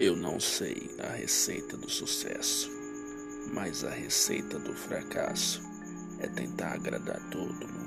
Eu não sei a receita do sucesso, mas a receita do fracasso é tentar agradar todo mundo.